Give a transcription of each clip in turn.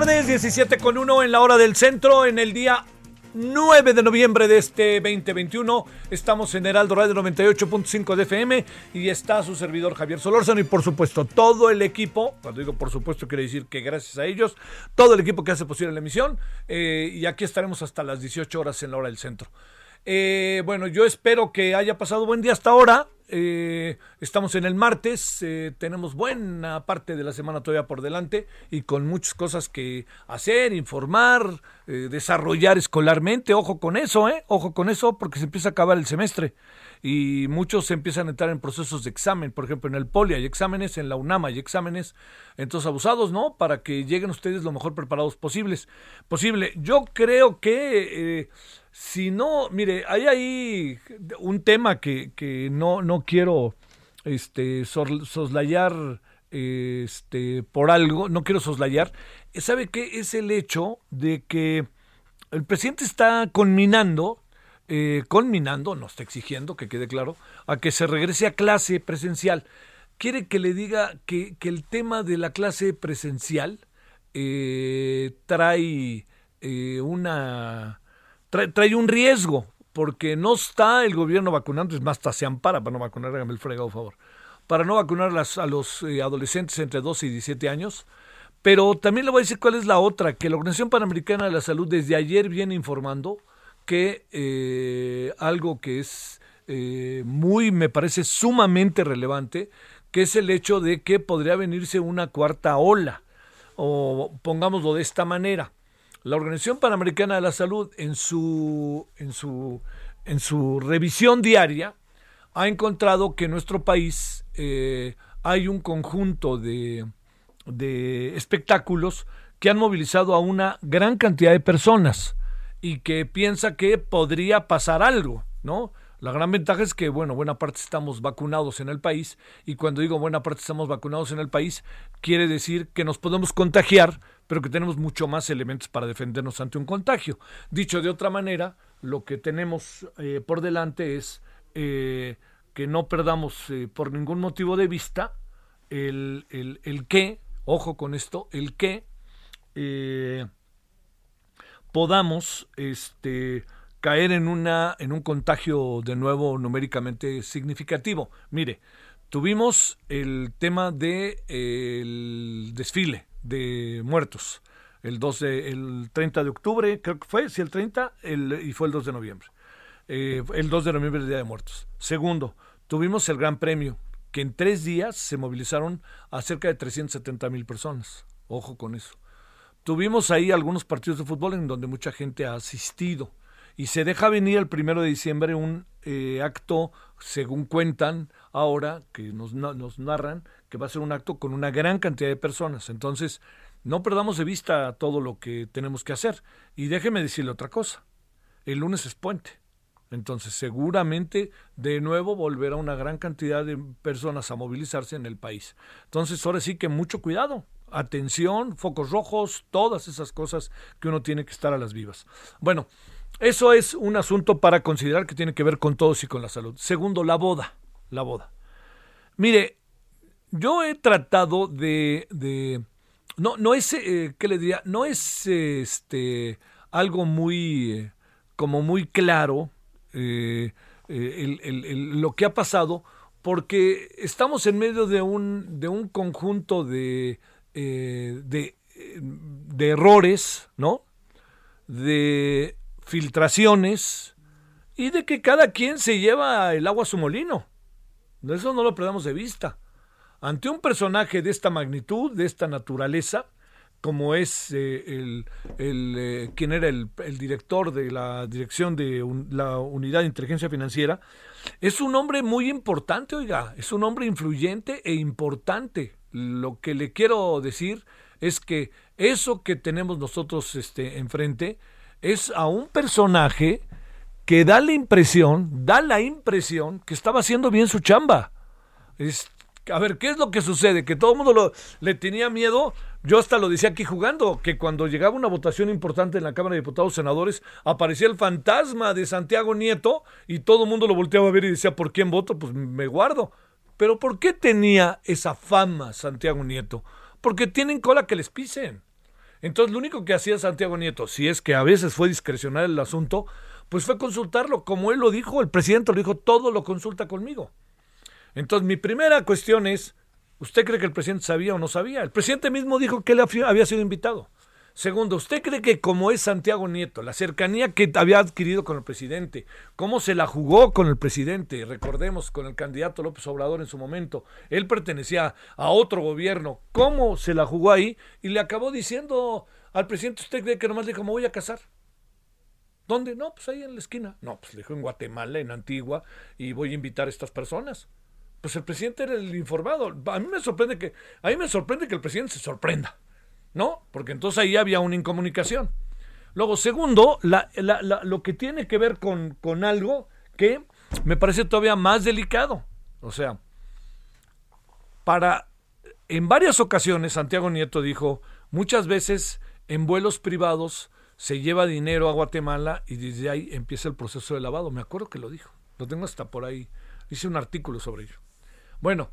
Tardes, 17 con 1 en la hora del centro, en el día 9 de noviembre de este 2021. Estamos en Heraldo Radio 98.5 de FM y está su servidor Javier Solórzano y por supuesto todo el equipo, cuando digo por supuesto quiere decir que gracias a ellos, todo el equipo que hace posible la emisión eh, y aquí estaremos hasta las 18 horas en la hora del centro. Eh, bueno, yo espero que haya pasado buen día hasta ahora. Eh, estamos en el martes, eh, tenemos buena parte de la semana todavía por delante y con muchas cosas que hacer, informar, eh, desarrollar escolarmente. Ojo con eso, ¿eh? Ojo con eso porque se empieza a acabar el semestre y muchos empiezan a entrar en procesos de examen. Por ejemplo, en el Poli hay exámenes, en la UNAM hay exámenes. Entonces, abusados, ¿no? Para que lleguen ustedes lo mejor preparados posibles. Posible. Yo creo que... Si no, mire, hay ahí un tema que, que no, no quiero este, soslayar este, por algo, no quiero soslayar. ¿Sabe qué? Es el hecho de que el presidente está conminando, eh, conminando, no está exigiendo, que quede claro, a que se regrese a clase presencial. Quiere que le diga que, que el tema de la clase presencial eh, trae eh, una trae, trae un riesgo, porque no está el gobierno vacunando, es más, hasta se ampara para no vacunar, hágame el fregado favor, para no vacunar a los eh, adolescentes entre 12 y 17 años. Pero también le voy a decir cuál es la otra, que la Organización Panamericana de la Salud desde ayer viene informando que eh, algo que es eh, muy, me parece sumamente relevante, que es el hecho de que podría venirse una cuarta ola, o pongámoslo de esta manera. La Organización Panamericana de la Salud en su, en su, en su revisión diaria ha encontrado que en nuestro país eh, hay un conjunto de, de espectáculos que han movilizado a una gran cantidad de personas y que piensa que podría pasar algo, ¿no? La gran ventaja es que, bueno, buena parte estamos vacunados en el país y cuando digo buena parte estamos vacunados en el país, quiere decir que nos podemos contagiar, pero que tenemos mucho más elementos para defendernos ante un contagio. Dicho de otra manera, lo que tenemos eh, por delante es eh, que no perdamos eh, por ningún motivo de vista el, el, que, ojo con esto, el que podamos este, caer en, una, en un contagio de nuevo numéricamente significativo. Mire, tuvimos el tema de el desfile de muertos el 2 de, el 30 de octubre, creo que fue, sí, el 30, el, y fue el 2 de noviembre. Eh, el 2 de noviembre, el Día de Muertos. Segundo, tuvimos el Gran Premio, que en tres días se movilizaron a cerca de 370 mil personas. Ojo con eso. Tuvimos ahí algunos partidos de fútbol en donde mucha gente ha asistido y se deja venir el primero de diciembre un eh, acto, según cuentan ahora, que nos, nos narran, que va a ser un acto con una gran cantidad de personas. Entonces, no perdamos de vista todo lo que tenemos que hacer. Y déjeme decirle otra cosa. El lunes es puente. Entonces, seguramente de nuevo volverá una gran cantidad de personas a movilizarse en el país. Entonces, ahora sí que mucho cuidado. Atención, focos rojos, todas esas cosas que uno tiene que estar a las vivas. Bueno, eso es un asunto para considerar que tiene que ver con todos y con la salud. Segundo, la boda. La boda. Mire, yo he tratado de, no, no es, eh, ¿qué le diría? No es este algo muy, eh, como muy claro eh, lo que ha pasado, porque estamos en medio de un, de un conjunto de, de, de errores, ¿no? De filtraciones y de que cada quien se lleva el agua a su molino. Eso no lo perdamos de vista ante un personaje de esta magnitud, de esta naturaleza, como es eh, el, el eh, quien era el, director de la dirección de la unidad de inteligencia financiera, es un hombre muy importante, oiga, es un hombre influyente e importante. Lo que le quiero decir es que eso que tenemos nosotros este, enfrente es a un personaje que da la impresión, da la impresión que estaba haciendo bien su chamba. Es, a ver, ¿qué es lo que sucede? Que todo el mundo lo, le tenía miedo. Yo hasta lo decía aquí jugando, que cuando llegaba una votación importante en la Cámara de Diputados Senadores, aparecía el fantasma de Santiago Nieto y todo el mundo lo volteaba a ver y decía, ¿por quién voto? Pues me guardo. Pero ¿por qué tenía esa fama Santiago Nieto? Porque tienen cola que les pisen. Entonces lo único que hacía Santiago Nieto, si es que a veces fue discrecional el asunto, pues fue consultarlo. Como él lo dijo, el presidente lo dijo, todo lo consulta conmigo. Entonces, mi primera cuestión es, ¿usted cree que el presidente sabía o no sabía? El presidente mismo dijo que él había sido invitado. Segundo, ¿usted cree que como es Santiago Nieto, la cercanía que había adquirido con el presidente, cómo se la jugó con el presidente, recordemos, con el candidato López Obrador en su momento, él pertenecía a otro gobierno, cómo se la jugó ahí y le acabó diciendo al presidente, ¿usted cree que nomás le dijo, me voy a casar? ¿Dónde? No, pues ahí en la esquina. No, pues le dijo en Guatemala, en Antigua, y voy a invitar a estas personas pues el presidente era el informado. A mí me sorprende que, a mí me sorprende que el presidente se sorprenda, ¿no? Porque entonces ahí había una incomunicación. Luego, segundo, lo que tiene que ver con, con algo que me parece todavía más delicado. O sea, para, en varias ocasiones, Santiago Nieto dijo, muchas veces en vuelos privados se lleva dinero a Guatemala y desde ahí empieza el proceso de lavado. Me acuerdo que lo dijo. Lo tengo hasta por ahí. Hice un artículo sobre ello. Bueno,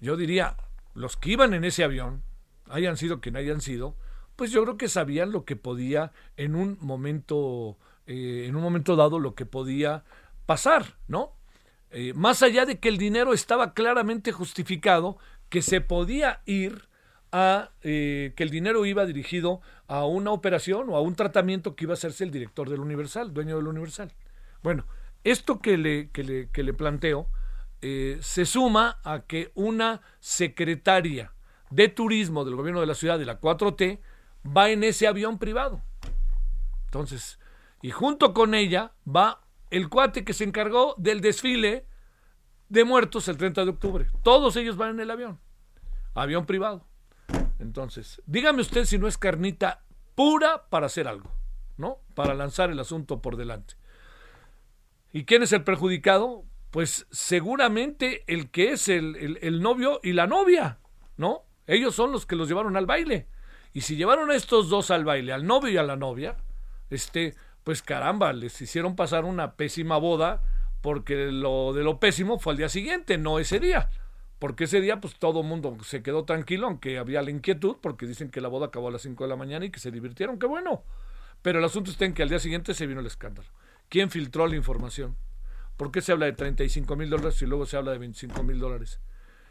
yo diría, los que iban en ese avión, hayan sido quien hayan sido, pues yo creo que sabían lo que podía en un momento, eh, en un momento dado, lo que podía pasar, ¿no? Eh, más allá de que el dinero estaba claramente justificado, que se podía ir a eh, que el dinero iba dirigido a una operación o a un tratamiento que iba a hacerse el director del Universal, dueño del Universal. Bueno, esto que le, que le, que le planteo se suma a que una secretaria de turismo del gobierno de la ciudad de la 4T va en ese avión privado. Entonces, y junto con ella va el cuate que se encargó del desfile de muertos el 30 de octubre. Todos ellos van en el avión, avión privado. Entonces, dígame usted si no es carnita pura para hacer algo, ¿no? Para lanzar el asunto por delante. ¿Y quién es el perjudicado? pues seguramente el que es el, novio y la novia, ¿no? Ellos son los que los llevaron al baile. Y si llevaron a estos dos al baile, al novio y a la novia, este, pues caramba, les hicieron pasar una pésima boda porque lo de lo pésimo fue al día siguiente, no ese día. Porque ese día, pues todo el mundo se quedó tranquilo, aunque había la inquietud, porque dicen que la boda acabó a las 5 de la mañana y que se divirtieron, qué bueno. Pero el asunto está en que al día siguiente se vino el escándalo. ¿Quién filtró la información? ¿Por qué se habla de 35 mil dólares y luego se habla de 25 mil dólares?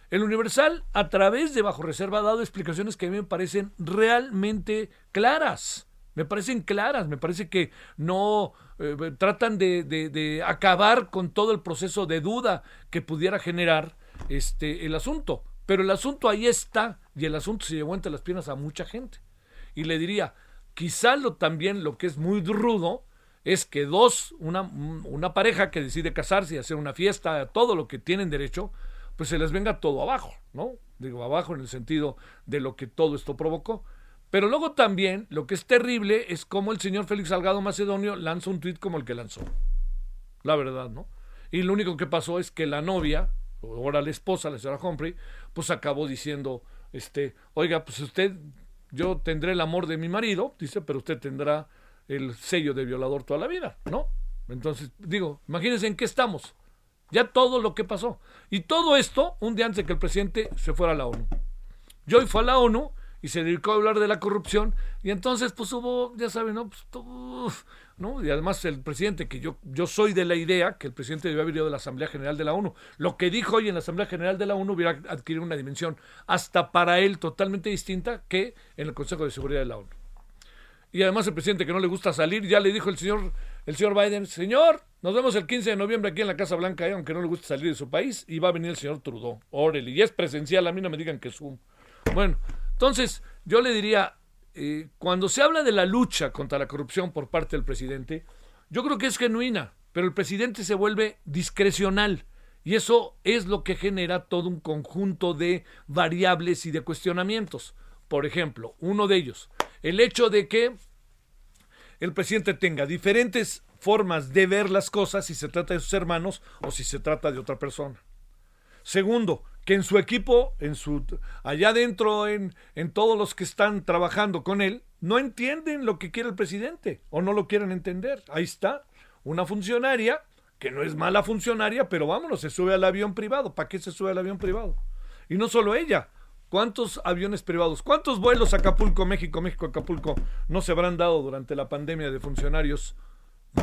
El Universal, a través de Bajo Reserva, ha dado explicaciones que a mí me parecen realmente claras. Me parecen claras, me parece que no eh, tratan de, acabar con todo el proceso de duda que pudiera generar este, el asunto. Pero el asunto ahí está y el asunto se llevó entre las piernas a mucha gente. Y le diría, quizá lo también lo que es muy rudo es que dos, una, una pareja que decide casarse y hacer una fiesta, todo lo que tienen derecho, pues se les venga todo abajo, ¿no? Digo, abajo en el sentido de lo que todo esto provocó. Pero luego también lo que es terrible es cómo el señor Félix Salgado Macedonio lanza un tuit como el que lanzó. La verdad, ¿no? Y lo único que pasó es que la novia, o ahora la esposa, la señora Humphrey, pues acabó diciendo, este, oiga, pues usted, yo tendré el amor de mi marido, dice, pero usted tendrá el sello de violador toda la vida, ¿no? Entonces, digo, imagínense en qué estamos. Ya todo lo que pasó. Y todo esto un día antes de que el presidente se fuera a la ONU. Joy fue a la ONU y se dedicó a hablar de la corrupción y entonces pues hubo, ya saben, ¿no? Pues. Y además el presidente, que yo, yo soy de la idea que el presidente debe haber ido de la Asamblea General de la ONU. Lo que dijo hoy en la Asamblea General de la ONU hubiera adquirido una dimensión hasta para él totalmente distinta que en el Consejo de Seguridad de la ONU y además el presidente que no le gusta salir, ya le dijo el señor, el señor Biden, señor, nos vemos el 15 de noviembre aquí en la Casa Blanca, eh, aunque no le guste salir de su país, y va a venir el señor Trudeau. Órale, y es presencial, a mí no me digan que es un... Bueno, entonces yo le diría, eh, cuando se habla de la lucha contra la corrupción por parte del presidente, yo creo que es genuina, pero el presidente se vuelve discrecional. Y eso es lo que genera todo un conjunto de variables y de cuestionamientos. Por ejemplo, uno de ellos, el hecho de que el presidente tenga diferentes formas de ver las cosas si se trata de sus hermanos o si se trata de otra persona. Segundo, que en su equipo, en su allá adentro, en, en todos los que están trabajando con él, no entienden lo que quiere el presidente o no lo quieren entender. Ahí está, una funcionaria, que no es mala funcionaria, pero vámonos, se sube al avión privado. ¿Para qué se sube al avión privado? Y no solo ella, ¿Cuántos aviones privados, cuántos vuelos Acapulco, México, México, Acapulco no se habrán dado durante la pandemia de funcionarios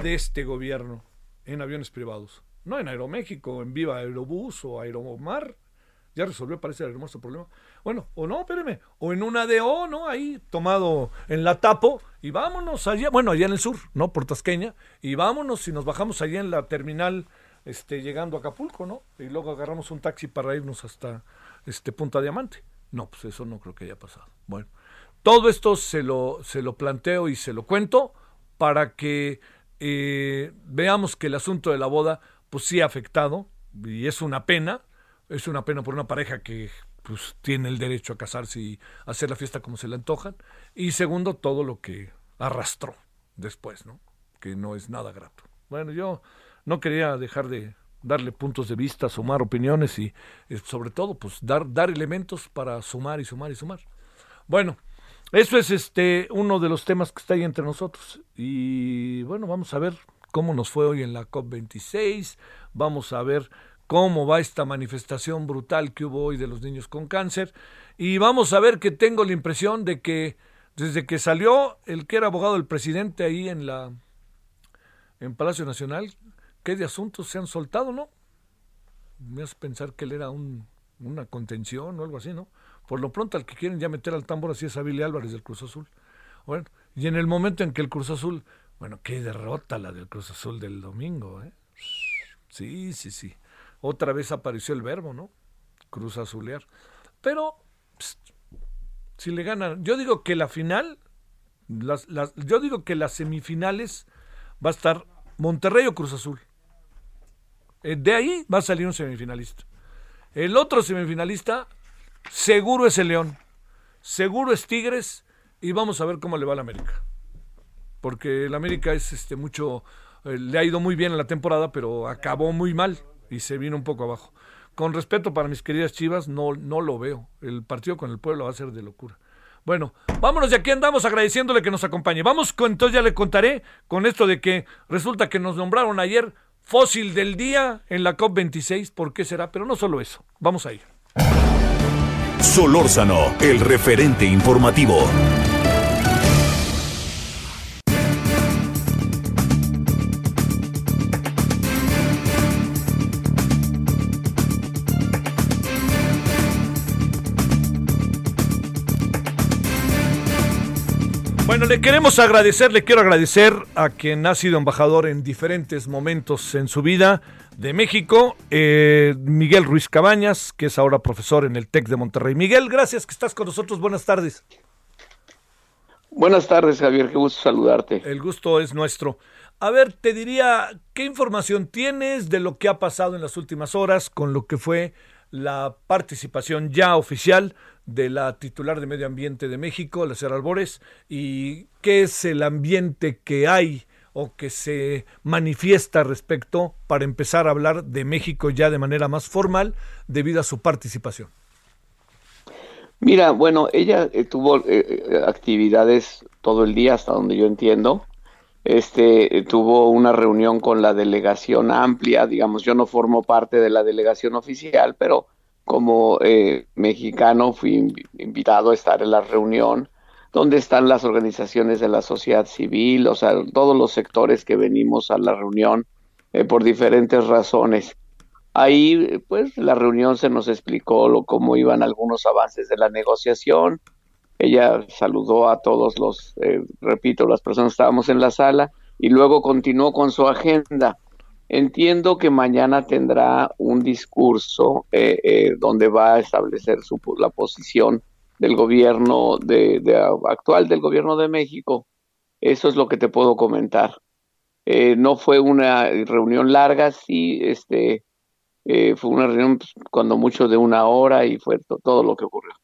de este gobierno en aviones privados? No en Aeroméxico, en Viva Aerobús o Aeromar. Ya resolvió, parece, el hermoso problema. Bueno, o no, espéreme, o en una DO, ¿no? Ahí tomado en la tapo y vámonos allá, bueno, allá en el sur, ¿no? Por Tasqueña, y vámonos y nos bajamos allá en la terminal, este, llegando a Acapulco, ¿no? Y luego agarramos un taxi para irnos hasta este Punta Diamante. No, pues eso no creo que haya pasado. Bueno, todo esto se lo, se lo planteo y se lo cuento para que eh, veamos que el asunto de la boda, pues sí ha afectado, y es una pena, es una pena por una pareja que pues tiene el derecho a casarse y hacer la fiesta como se le antojan, y segundo, todo lo que arrastró después, ¿no? Que no es nada grato. Bueno, yo no quería dejar de, darle puntos de vista, sumar opiniones y, eh, sobre todo pues dar, dar elementos para sumar y sumar y sumar. Bueno, eso es este uno de los temas que está ahí entre nosotros. Y bueno, vamos a ver cómo nos fue hoy en la COP26, vamos a ver cómo va esta manifestación brutal que hubo hoy de los niños con cáncer y vamos a ver que tengo la impresión de que desde que salió el que era abogado del presidente ahí en la en Palacio Nacional, qué de asuntos se han soltado, ¿no? Me hace pensar que él era un, una contención o algo así, ¿no? Por lo pronto al que quieren ya meter al tambor así es a Billy Álvarez del Cruz Azul. Bueno, y en el momento en que el Cruz Azul, bueno, qué derrota la del Cruz Azul del domingo, ¿eh? Sí, sí, sí. Otra vez apareció el verbo, ¿no? Cruz Azulear. Pero, si le ganan, yo digo que la final, las, yo digo que las semifinales va a estar Monterrey o Cruz Azul. Eh, de ahí va a salir un semifinalista. El otro semifinalista seguro es el León, seguro es Tigres y vamos a ver cómo le va al América. Porque el América es este mucho eh, le ha ido muy bien en la temporada, pero acabó muy mal y se vino un poco abajo. Con respeto para mis queridas Chivas, no, no lo veo. El partido con el pueblo va a ser de locura. Bueno, vámonos de aquí andamos agradeciéndole que nos acompañe. Vamos, con, entonces ya le contaré con esto de que resulta que nos nombraron ayer fósil del día en la COP26, ¿por qué será? Pero no solo eso, vamos a ir. Solórzano, el referente informativo. Bueno, le queremos agradecer, le quiero agradecer a quien ha sido embajador en diferentes momentos en su vida de México, eh, Miguel Ruiz Cabañas, que es ahora profesor en el TEC de Monterrey. Miguel, gracias que estás con nosotros. Buenas tardes. Buenas tardes, Javier. Qué gusto saludarte. El gusto es nuestro. A ver, te diría, ¿qué información tienes de lo que ha pasado en las últimas horas con lo que fue la participación ya oficial de la titular de Medio Ambiente de México, la señora Albores, y qué es el ambiente que hay o que se manifiesta respecto para empezar a hablar de México ya de manera más formal debido a su participación. Mira, bueno, ella eh, tuvo eh, eh, actividades todo el día, hasta donde yo entiendo. Este tuvo una reunión con la delegación amplia, digamos, yo no formo parte de la delegación oficial, pero como eh, mexicano fui invitado a estar en la reunión donde están las organizaciones de la sociedad civil, o sea, todos los sectores que venimos a la reunión eh, por diferentes razones. Ahí, pues, la reunión se nos explicó lo, cómo iban algunos avances de la negociación. Ella saludó a todos los, eh, repito, las personas que estábamos en la sala y luego continuó con su agenda. Entiendo que mañana tendrá un discurso eh, eh, donde va a establecer su, la posición del gobierno de, actual del gobierno de México. Eso es lo que te puedo comentar. Eh, no fue una reunión larga, sí, este, fue una reunión pues, cuando mucho de una hora y fue todo lo que ocurrió.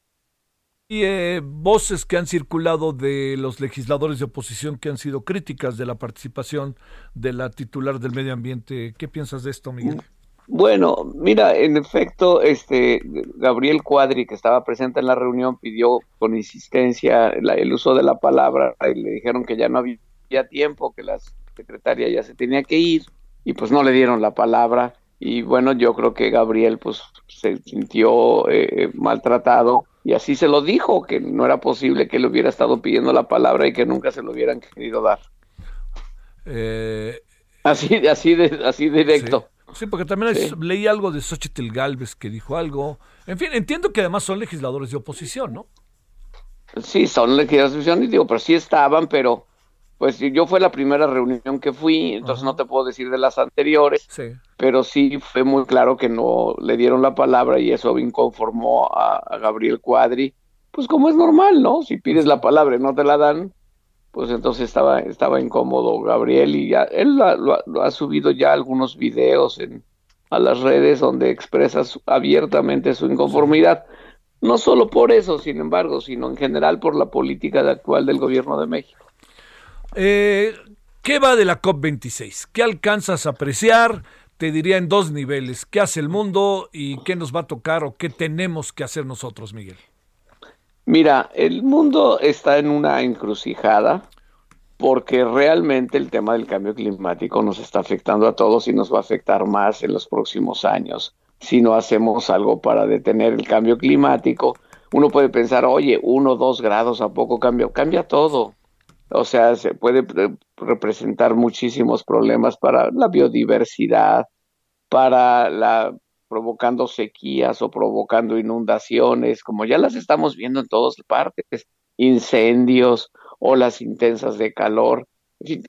Y eh, voces que han circulado de los legisladores de oposición que han sido críticas de la participación de la titular del medio ambiente. ¿Qué piensas de esto, Miguel? Bueno, mira, en efecto, este Gabriel Cuadri, que estaba presente en la reunión, pidió con insistencia el uso de la palabra le dijeron que ya no había tiempo, que la secretaria ya se tenía que ir y pues no le dieron la palabra y bueno, yo creo que Gabriel pues se sintió eh, maltratado y así se lo dijo, que no era posible que le hubiera estado pidiendo la palabra y que nunca se lo hubieran querido dar. Eh, así, así, de, así directo. Sí, porque también leí algo de Xochitl Galvez que dijo algo. En fin, entiendo que además son legisladores de oposición, ¿no? Sí, son legisladores de oposición, y digo, pero sí estaban, pero pues yo fue la primera reunión que fui, entonces no te puedo decir de las anteriores, pero sí fue muy claro que no le dieron la palabra y eso inconformó a, Gabriel Cuadri, pues como es normal, ¿no? Si pides la palabra y no te la dan, pues entonces estaba, estaba incómodo Gabriel y ya, él lo, ha subido ya algunos videos en, a las redes donde expresa abiertamente su inconformidad. No solo por eso, sin embargo, sino en general por la política actual del gobierno de México. Eh, ¿Qué va de la COP26? ¿Qué alcanzas a apreciar? Te diría en dos niveles. ¿Qué hace el mundo y qué nos va a tocar o qué tenemos que hacer nosotros, Miguel? Mira, el mundo está en una encrucijada porque realmente el tema del cambio climático nos está afectando a todos y nos va a afectar más en los próximos años. Si no hacemos algo para detener el cambio climático, uno puede pensar, oye, uno, dos grados, ¿a poco cambia? Cambia todo. O sea, se puede representar muchísimos problemas para la biodiversidad, para la provocando sequías o provocando inundaciones, como ya las estamos viendo en todas partes, incendios, olas intensas de calor,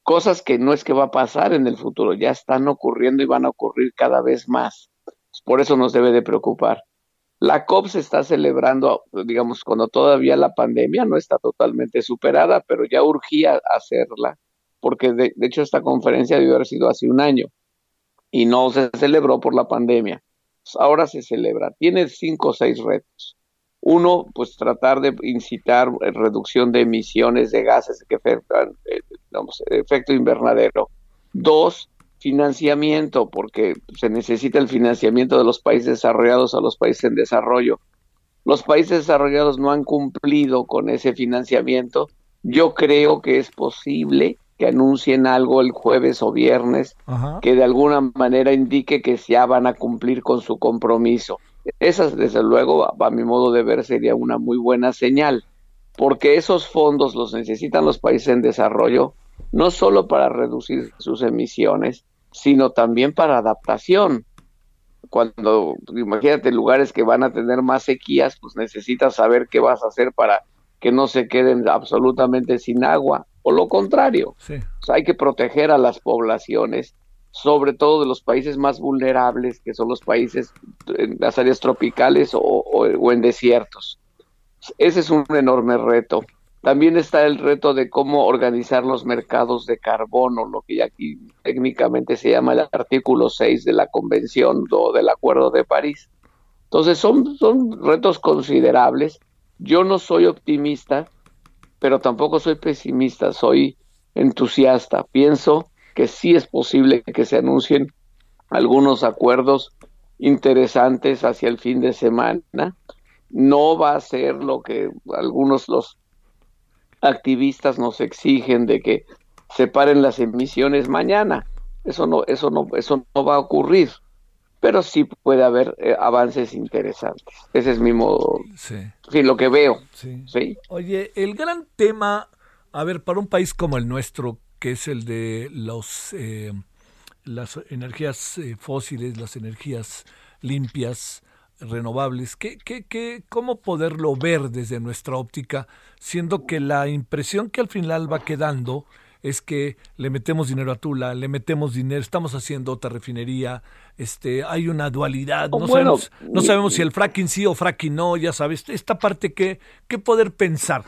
cosas que no es que va a pasar en el futuro, ya están ocurriendo y van a ocurrir cada vez más. Por eso nos debe de preocupar. La COP se está celebrando, digamos, cuando todavía la pandemia no está totalmente superada, pero ya urgía hacerla, porque de, hecho esta conferencia debió haber sido hace un año y no se celebró por la pandemia. Pues ahora se celebra. Tiene cinco o seis retos. Uno, pues tratar de incitar reducción de emisiones de gases que afectan, eh, efecto invernadero. Dos, financiamiento, porque se necesita el financiamiento de los países desarrollados a los países en desarrollo. Los países desarrollados no han cumplido con ese financiamiento. Yo creo que es posible que anuncien algo el jueves o viernes que de alguna manera indique que ya van a cumplir con su compromiso. Esa, desde luego, a mi modo de ver, sería una muy buena señal, porque esos fondos los necesitan los países en desarrollo, no solo para reducir sus emisiones, sino también para adaptación. Cuando, imagínate, lugares que van a tener más sequías, pues necesitas saber qué vas a hacer para que no se queden absolutamente sin agua, o lo contrario. hay que proteger a las poblaciones, sobre todo de los países más vulnerables, que son los países en las áreas tropicales o en desiertos. Ese es un enorme reto. También está el reto de cómo organizar los mercados de carbono, lo que aquí técnicamente se llama el artículo 6 de la Convención o del Acuerdo de París. Entonces son, son retos considerables. Yo no soy optimista, pero tampoco soy pesimista, soy entusiasta. Pienso que sí es posible que se anuncien algunos acuerdos interesantes hacia el fin de semana. No va a ser lo que algunos los activistas nos exigen de que separen las emisiones mañana. Eso no, eso no, eso no va a ocurrir. Pero sí puede haber eh, avances interesantes. Ese es mi modo. Sí. lo que veo. Sí. Oye, el gran tema, a ver, para un país como el nuestro, que es el de los eh, las energías eh, fósiles, las energías limpias, renovables, ¿qué, qué, qué, ¿cómo poderlo ver desde nuestra óptica? Siendo que la impresión que al final va quedando es que le metemos dinero a Tula, le metemos dinero, estamos haciendo otra refinería, este, hay una dualidad, no, sabemos, no sabemos si el fracking sí o fracking no, ya sabes, esta parte que, ¿qué poder pensar?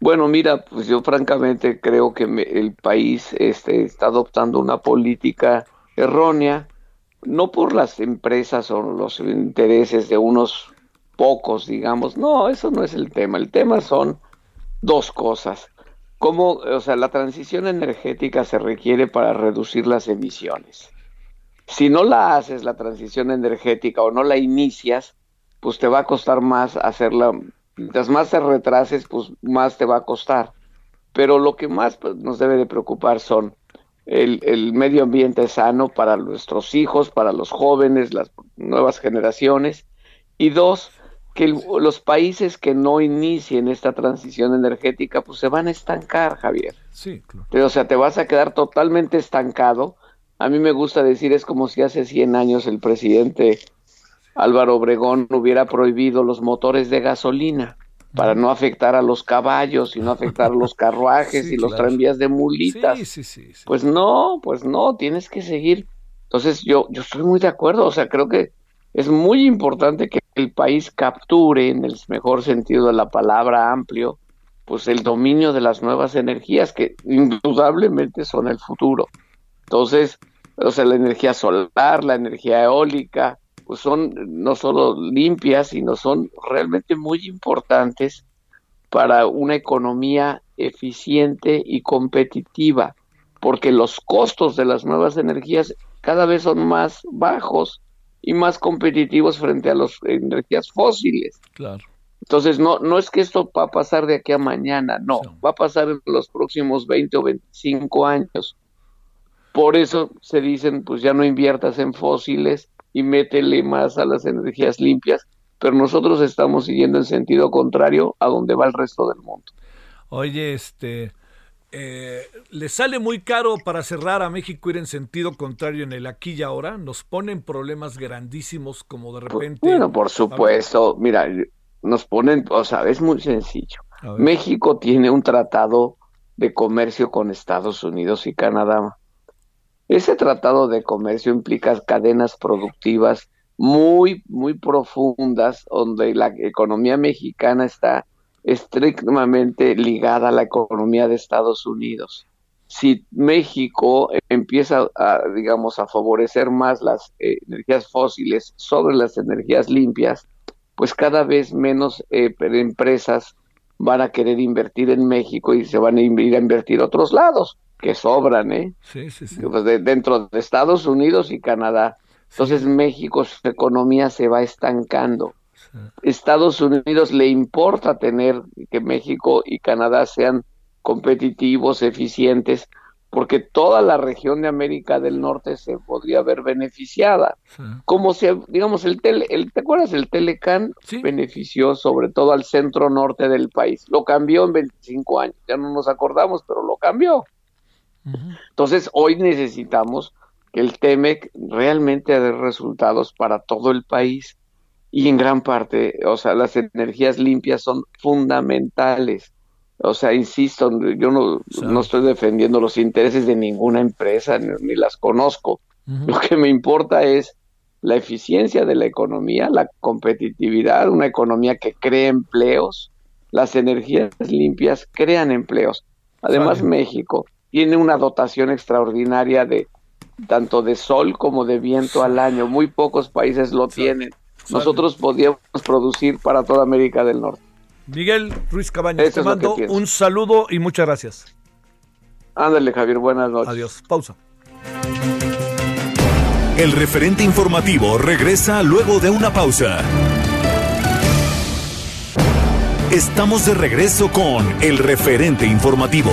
Bueno, mira, pues yo francamente creo que el país este, está adoptando una política errónea no por las empresas o los intereses de unos pocos, digamos, no, eso no es el tema, el tema son dos cosas. Cómo, o sea, la transición energética se requiere para reducir las emisiones. Si no la haces la transición energética o no la inicias, pues te va a costar más hacerla. Mientras más te retrases, pues más te va a costar. Pero lo que más pues, nos debe de preocupar son el, medio ambiente sano para nuestros hijos, para los jóvenes, las nuevas generaciones. Y dos, que los países que no inicien esta transición energética, pues se van a estancar, Javier. Sí, claro. O sea, te vas a quedar totalmente estancado. A mí me gusta decir, es como si hace 100 años el presidente Álvaro Obregón hubiera prohibido los motores de gasolina para no afectar a los caballos y no afectar a los carruajes y los tranvías de mulitas. pues no, pues no, tienes que seguir. Entonces yo, yo estoy muy de acuerdo, o sea, creo que es muy importante que el país capture, en el mejor sentido de la palabra amplio, pues el dominio de las nuevas energías que indudablemente son el futuro. Entonces, o sea, la energía solar, la energía eólica, pues son no solo limpias, sino son realmente muy importantes para una economía eficiente y competitiva, porque los costos de las nuevas energías cada vez son más bajos y más competitivos frente a las energías fósiles. Claro. Entonces, no, no es que esto va a pasar de aquí a mañana, no, va a pasar en los próximos 20 o 25 años. Por eso se dicen, pues ya no inviertas en fósiles, y métele más a las energías limpias, pero nosotros estamos siguiendo el sentido contrario a donde va el resto del mundo. Oye, este, eh, ¿le sale muy caro para cerrar a México ir en sentido contrario en el aquí y ahora? ¿Nos ponen problemas grandísimos como de repente? Bueno, por supuesto, mira, nos ponen, o sea, es muy sencillo. México tiene un tratado de comercio con Estados Unidos y Canadá. Ese tratado de comercio implica cadenas productivas muy, muy profundas, donde la economía mexicana está estrictamente ligada a la economía de Estados Unidos. Si México empieza a, digamos, a favorecer más las eh, energías fósiles sobre las energías limpias, pues cada vez menos eh, empresas van a querer invertir en México y se van a ir a invertir a otros lados que sobran, ¿eh? Sí, sí, sí. Pues dentro de Estados Unidos y Canadá. Entonces México, su economía se va estancando. Estados Unidos le importa tener que México y Canadá sean competitivos, eficientes, porque toda la región de América del Norte se podría ver beneficiada. Como si, digamos, el, tele, el ¿te acuerdas? El Telecan benefició sobre todo al centro norte del país. Lo cambió en 25 años, ya no nos acordamos, pero lo cambió. Entonces, hoy necesitamos que el TEMEC realmente dé resultados para todo el país. y en gran parte, o sea, las energías limpias son fundamentales. O sea, insisto, yo no, no estoy defendiendo los intereses de ninguna empresa, ni, las conozco. Lo que me importa es la eficiencia de la economía, la competitividad, una economía que cree empleos. Las energías limpias crean empleos. Además, México tiene una dotación extraordinaria de tanto de sol como de viento al año. Muy pocos países lo tienen. Nosotros podíamos producir para toda América del Norte. Miguel Ruiz Cabañas, te mando un saludo y muchas gracias. Ándale, Javier, buenas noches. Adiós, pausa. El referente informativo regresa luego de una pausa. Estamos de regreso con el referente informativo.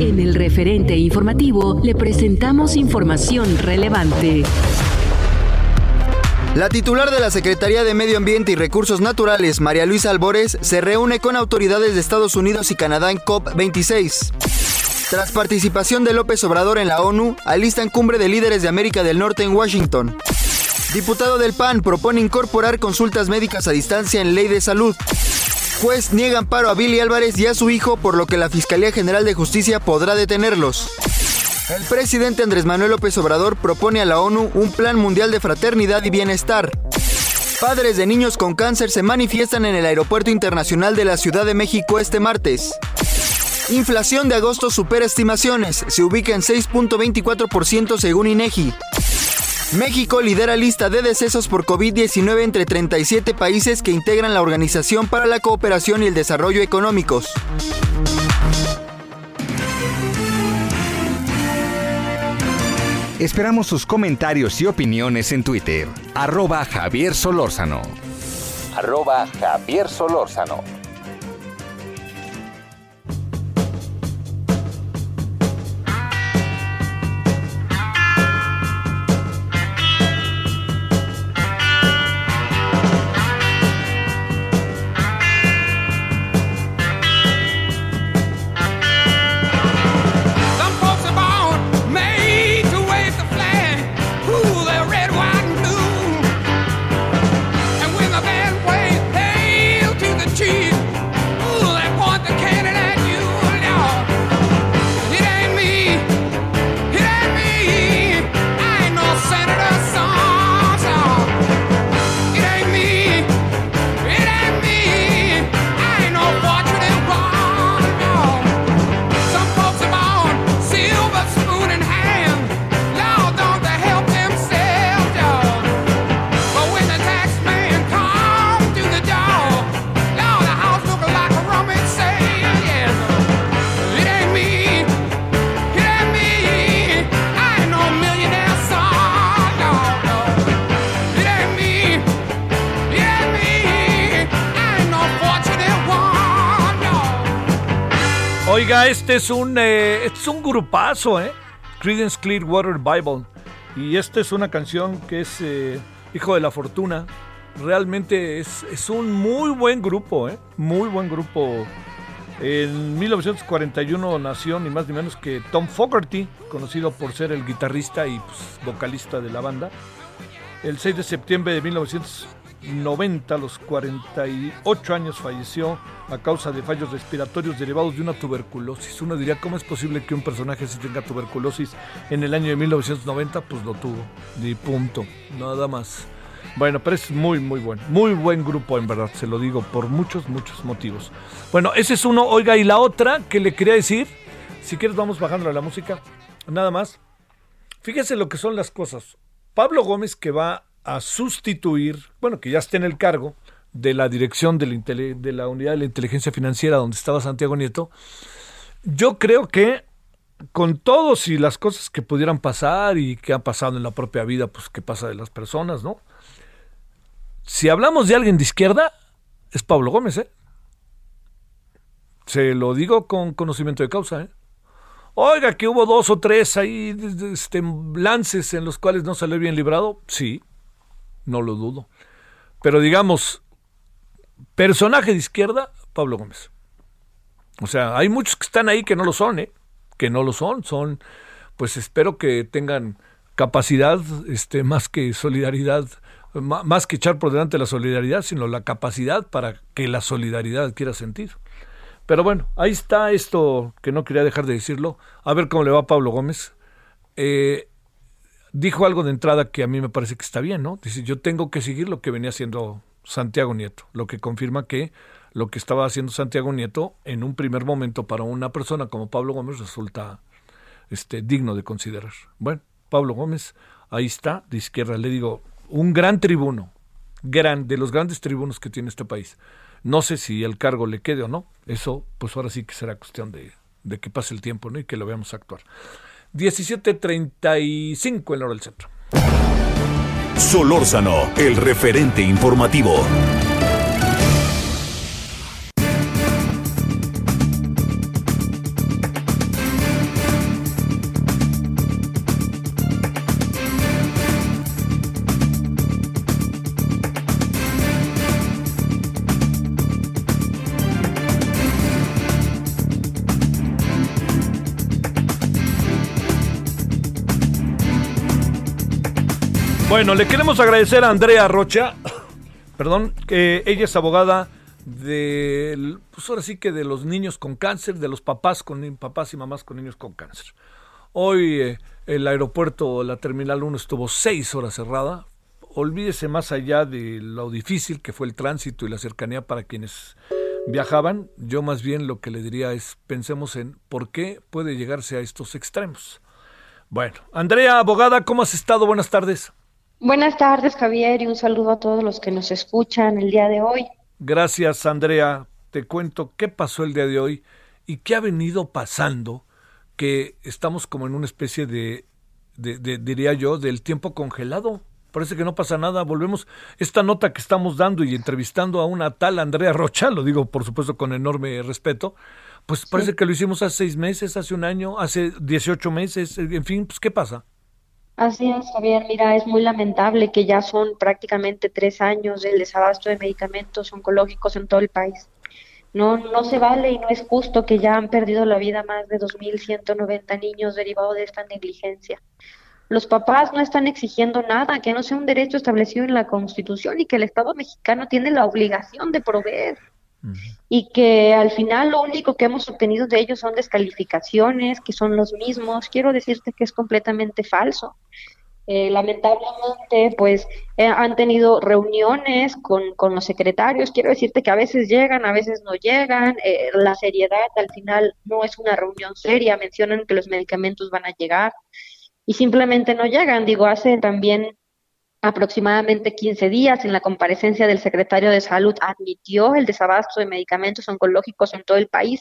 En el referente informativo le presentamos información relevante. La titular de la Secretaría de Medio Ambiente y Recursos Naturales, María Luisa Albores, se reúne con autoridades de Estados Unidos y Canadá en COP26. Tras participación de López Obrador en la ONU, alistan cumbre de líderes de América del Norte en Washington. Diputado del PAN propone incorporar consultas médicas a distancia en ley de salud. Juez niega amparo a Billy Álvarez y a su hijo, por lo que la Fiscalía General de Justicia podrá detenerlos. El presidente Andrés Manuel López Obrador propone a la ONU un plan mundial de fraternidad y bienestar. Padres de niños con cáncer se manifiestan en el Aeropuerto Internacional de la Ciudad de México este martes. Inflación de agosto supera estimaciones, se ubica en 6.24% según INEGI. México lidera lista de decesos por COVID-19 entre 37 países que integran la Organización para la Cooperación y el Desarrollo Económicos. Esperamos sus comentarios y opiniones en Twitter. Arroba Javier Solórzano. Arroba Javier Solórzano. Este es un, eh, este es un grupazo, ¿eh? Creedence Clearwater Bible. Y esta es una canción que es eh, Hijo de la Fortuna. Realmente es, es, un muy buen grupo, ¿eh? Muy buen grupo. En 1941 nació ni más ni menos que Tom Fogerty, conocido por ser el guitarrista y pues, vocalista de la banda. El 6 de septiembre de 1941 90, a los 48 años, falleció a causa de fallos respiratorios derivados de una tuberculosis. Uno diría, ¿cómo es posible que un personaje si tenga tuberculosis en el año de 1990? Pues lo tuvo, ni punto, nada más. Bueno, pero es muy, muy bueno. Muy buen grupo, en verdad, se lo digo, por muchos, muchos motivos. Bueno, ese es uno. Oiga, y la otra que le quería decir, si quieres vamos bajando la música, nada más. Fíjese lo que son las cosas. Pablo Gómez que va a sustituir, bueno, que ya está en el cargo de la dirección de la, unidad de la inteligencia financiera donde estaba Santiago Nieto, yo creo que con todos y las cosas que pudieran pasar y que han pasado en la propia vida, pues qué pasa de las personas, ¿no? Si hablamos de alguien de izquierda, es Pablo Gómez, ¿eh? Se lo digo con conocimiento de causa, ¿eh? Oiga, que hubo dos o tres ahí este, lances en los cuales no salió bien librado. Sí, no lo dudo. Pero digamos, personaje de izquierda, Pablo Gómez. O sea, hay muchos que están ahí que no lo son, ¿eh? Que no lo son. Son, pues espero que tengan capacidad, este, más que solidaridad, más que echar por delante la solidaridad, sino la capacidad para que la solidaridad quiera sentir. Pero bueno, ahí está esto que no quería dejar de decirlo. A ver cómo le va a Pablo Gómez. Eh, dijo algo de entrada que a mí me parece que está bien, ¿no? Dice, yo tengo que seguir lo que venía haciendo Santiago Nieto, lo que confirma que lo que estaba haciendo Santiago Nieto en un primer momento para una persona como Pablo Gómez resulta este, digno de considerar. Bueno, Pablo Gómez, ahí está, de izquierda, le digo, un gran tribuno, gran, de los grandes tribunos que tiene este país. No sé si el cargo le quede o no. Eso, pues ahora sí que será cuestión de, de que pase el tiempo ¿no? y que lo veamos actuar. 17.35 en la hora del centro. Solórzano, el referente informativo. Bueno, le queremos agradecer a Andrea Rocha, perdón, que ella es abogada de, pues ahora sí que de los niños con cáncer, de los papás con papás y mamás con niños con cáncer. Hoy eh, el aeropuerto, la Terminal 1 estuvo seis horas cerrada. Olvídese más allá de lo difícil que fue el tránsito y la cercanía para quienes viajaban. Yo más bien lo que le diría es pensemos en por qué puede llegarse a estos extremos. Bueno, Andrea, abogada, ¿cómo has estado? Buenas tardes. Buenas tardes, Javier, y un saludo a todos los que nos escuchan el día de hoy. Gracias, Andrea. Te cuento qué pasó el día de hoy y qué ha venido pasando, que estamos como en una especie de, de, diría yo, del tiempo congelado. Parece que no pasa nada. Volvemos. Esta nota que estamos dando y entrevistando a una tal Andrea Rocha, lo digo por supuesto con enorme respeto, pues parece que lo hicimos hace seis meses, hace un año, hace 18 meses, en fin, pues ¿qué pasa? Así es, Javier. Mira, es muy lamentable que ya son prácticamente tres años del desabasto de medicamentos oncológicos en todo el país. No, no se vale y no es justo que ya han perdido la vida más de 2.190 niños derivado de esta negligencia. Los papás no están exigiendo nada, que no sea un derecho establecido en la Constitución y que el Estado mexicano tiene la obligación de proveer y que al final lo único que hemos obtenido de ellos son descalificaciones, que son los mismos. Quiero decirte que es completamente falso. Eh, lamentablemente, pues eh, han tenido reuniones con, con, los secretarios. Quiero decirte que a veces llegan, a veces no llegan. Eh, la seriedad al final no es una reunión seria. Mencionan que los medicamentos van a llegar y simplemente no llegan. Digo, hace también aproximadamente 15 días, en la comparecencia del secretario de Salud, admitió el desabasto de medicamentos oncológicos en todo el país.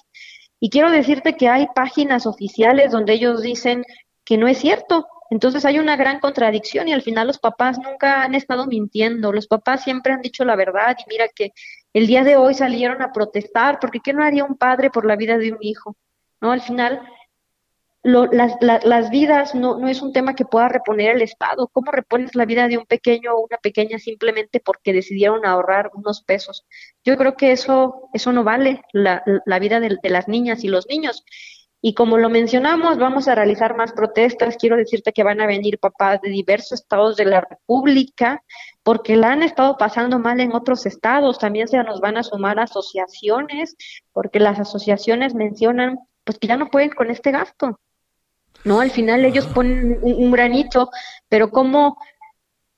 Y quiero decirte que hay páginas oficiales donde ellos dicen que no es cierto. Entonces hay una gran contradicción y al final los papás nunca han estado mintiendo. Los papás siempre han dicho la verdad y mira que el día de hoy salieron a protestar porque ¿qué no haría un padre por la vida de un hijo? ¿No? Al final las, las, vidas no, no es un tema que pueda reponer el Estado. ¿Cómo repones la vida de un pequeño o una pequeña simplemente porque decidieron ahorrar unos pesos? Yo creo que eso, eso no vale la, la vida de, de, las niñas y los niños. Y como lo mencionamos, vamos a realizar más protestas. Quiero decirte que van a venir papás de diversos estados de la República porque la han estado pasando mal en otros estados. También se nos van a sumar asociaciones porque las asociaciones mencionan pues que ya no pueden con este gasto. ¿No? Al final ellos ponen un, granito, pero ¿cómo,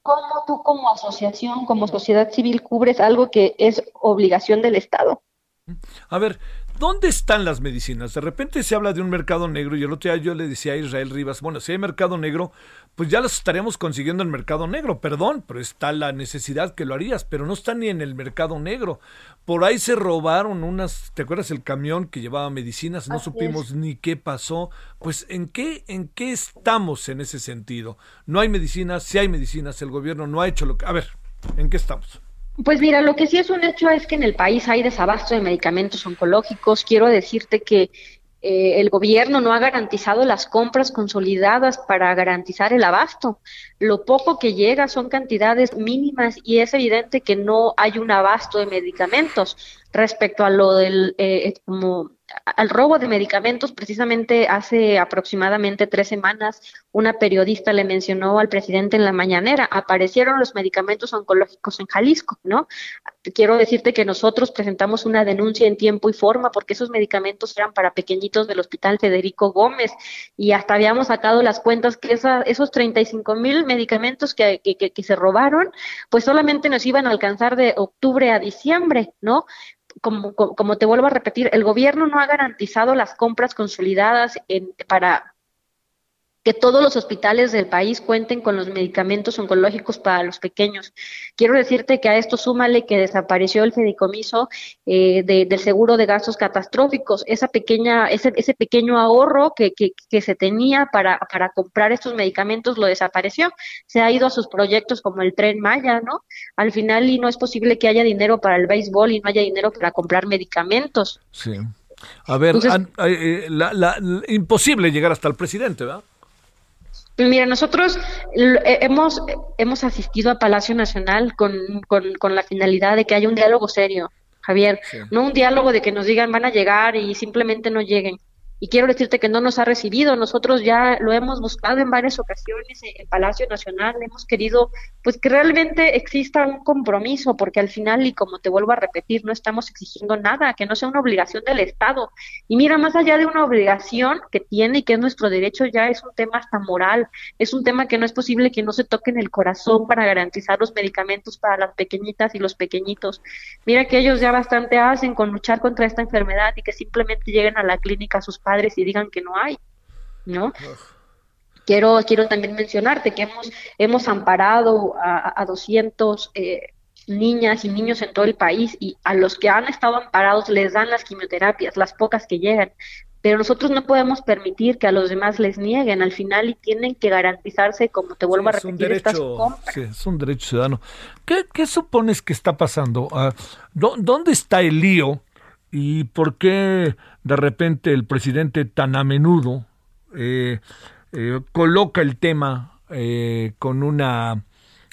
¿cómo tú como asociación, como sociedad civil, cubres algo que es obligación del Estado? A ver, ¿Dónde están las medicinas? De repente se habla de un mercado negro y el otro día yo le decía a Israel Rivas, bueno, si hay mercado negro, pues ya los estaríamos consiguiendo en mercado negro, perdón, pero está la necesidad que lo harías, pero no está ni en el mercado negro. Por ahí se robaron unas, ¿te acuerdas el camión que llevaba medicinas? No supimos ni qué pasó. Pues ¿en qué, ¿en qué estamos en ese sentido? No hay medicinas, si hay medicinas, el gobierno no ha hecho lo que... A ver, ¿en qué estamos? Pues mira, lo que sí es un hecho es que en el país hay desabasto de medicamentos oncológicos. Quiero decirte que eh, el gobierno no ha garantizado las compras consolidadas para garantizar el abasto. Lo poco que llega son cantidades mínimas y es evidente que no hay un abasto de medicamentos respecto a lo del eh, como al robo de medicamentos, precisamente hace aproximadamente tres semanas, una periodista le mencionó al presidente en la mañanera, aparecieron los medicamentos oncológicos en Jalisco, ¿no? Quiero decirte que nosotros presentamos una denuncia en tiempo y forma porque esos medicamentos eran para pequeñitos del Hospital Federico Gómez y hasta habíamos sacado las cuentas que esa, esos 35 mil medicamentos que, que, que se robaron, pues solamente nos iban a alcanzar de octubre a diciembre, ¿no? Como, como, te vuelvo a repetir, el gobierno no ha garantizado las compras consolidadas en, para que todos los hospitales del país cuenten con los medicamentos oncológicos para los pequeños. Quiero decirte que a esto súmale que desapareció el fideicomiso eh, del seguro de gastos catastróficos, esa pequeña, ese, ese pequeño ahorro que, que, que se tenía para, para comprar estos medicamentos lo desapareció. Se ha ido a sus proyectos como el tren Maya, ¿no? Al final y no es posible que haya dinero para el béisbol y no haya dinero para comprar medicamentos. Sí. A ver, eh, la, imposible llegar hasta el presidente, ¿verdad? Mira, nosotros eh, hemos, hemos asistido a Palacio Nacional con, con, con la finalidad de que haya un diálogo serio, Javier, no un diálogo de que nos digan van a llegar y simplemente no lleguen y quiero decirte que no nos ha recibido. Nosotros ya lo hemos buscado en varias ocasiones en Palacio Nacional, hemos querido pues que realmente exista un compromiso, porque al final, y como te vuelvo a repetir, no estamos exigiendo nada, que no sea una obligación del Estado. Y mira, más allá de una obligación que tiene y que es nuestro derecho, ya es un tema hasta moral, es un tema que no es posible que no se toque en el corazón para garantizar los medicamentos para las pequeñitas y los pequeñitos. Mira que ellos ya bastante hacen con luchar contra esta enfermedad y que simplemente lleguen a la clínica a sus padres y digan que no hay, ¿no? Quiero, quiero también mencionarte que hemos, hemos amparado a, a 200 eh, niñas y niños en todo el país y a los que han estado amparados les dan las quimioterapias, las pocas que llegan, pero nosotros no podemos permitir que a los demás les nieguen al final y tienen que garantizarse, como te vuelvo a repetir, es un derecho, es un derecho ciudadano. ¿Qué, qué supones que está pasando? Uh, ¿Dónde está el lío y por qué de repente el presidente tan a menudo eh, eh, coloca el tema eh, con una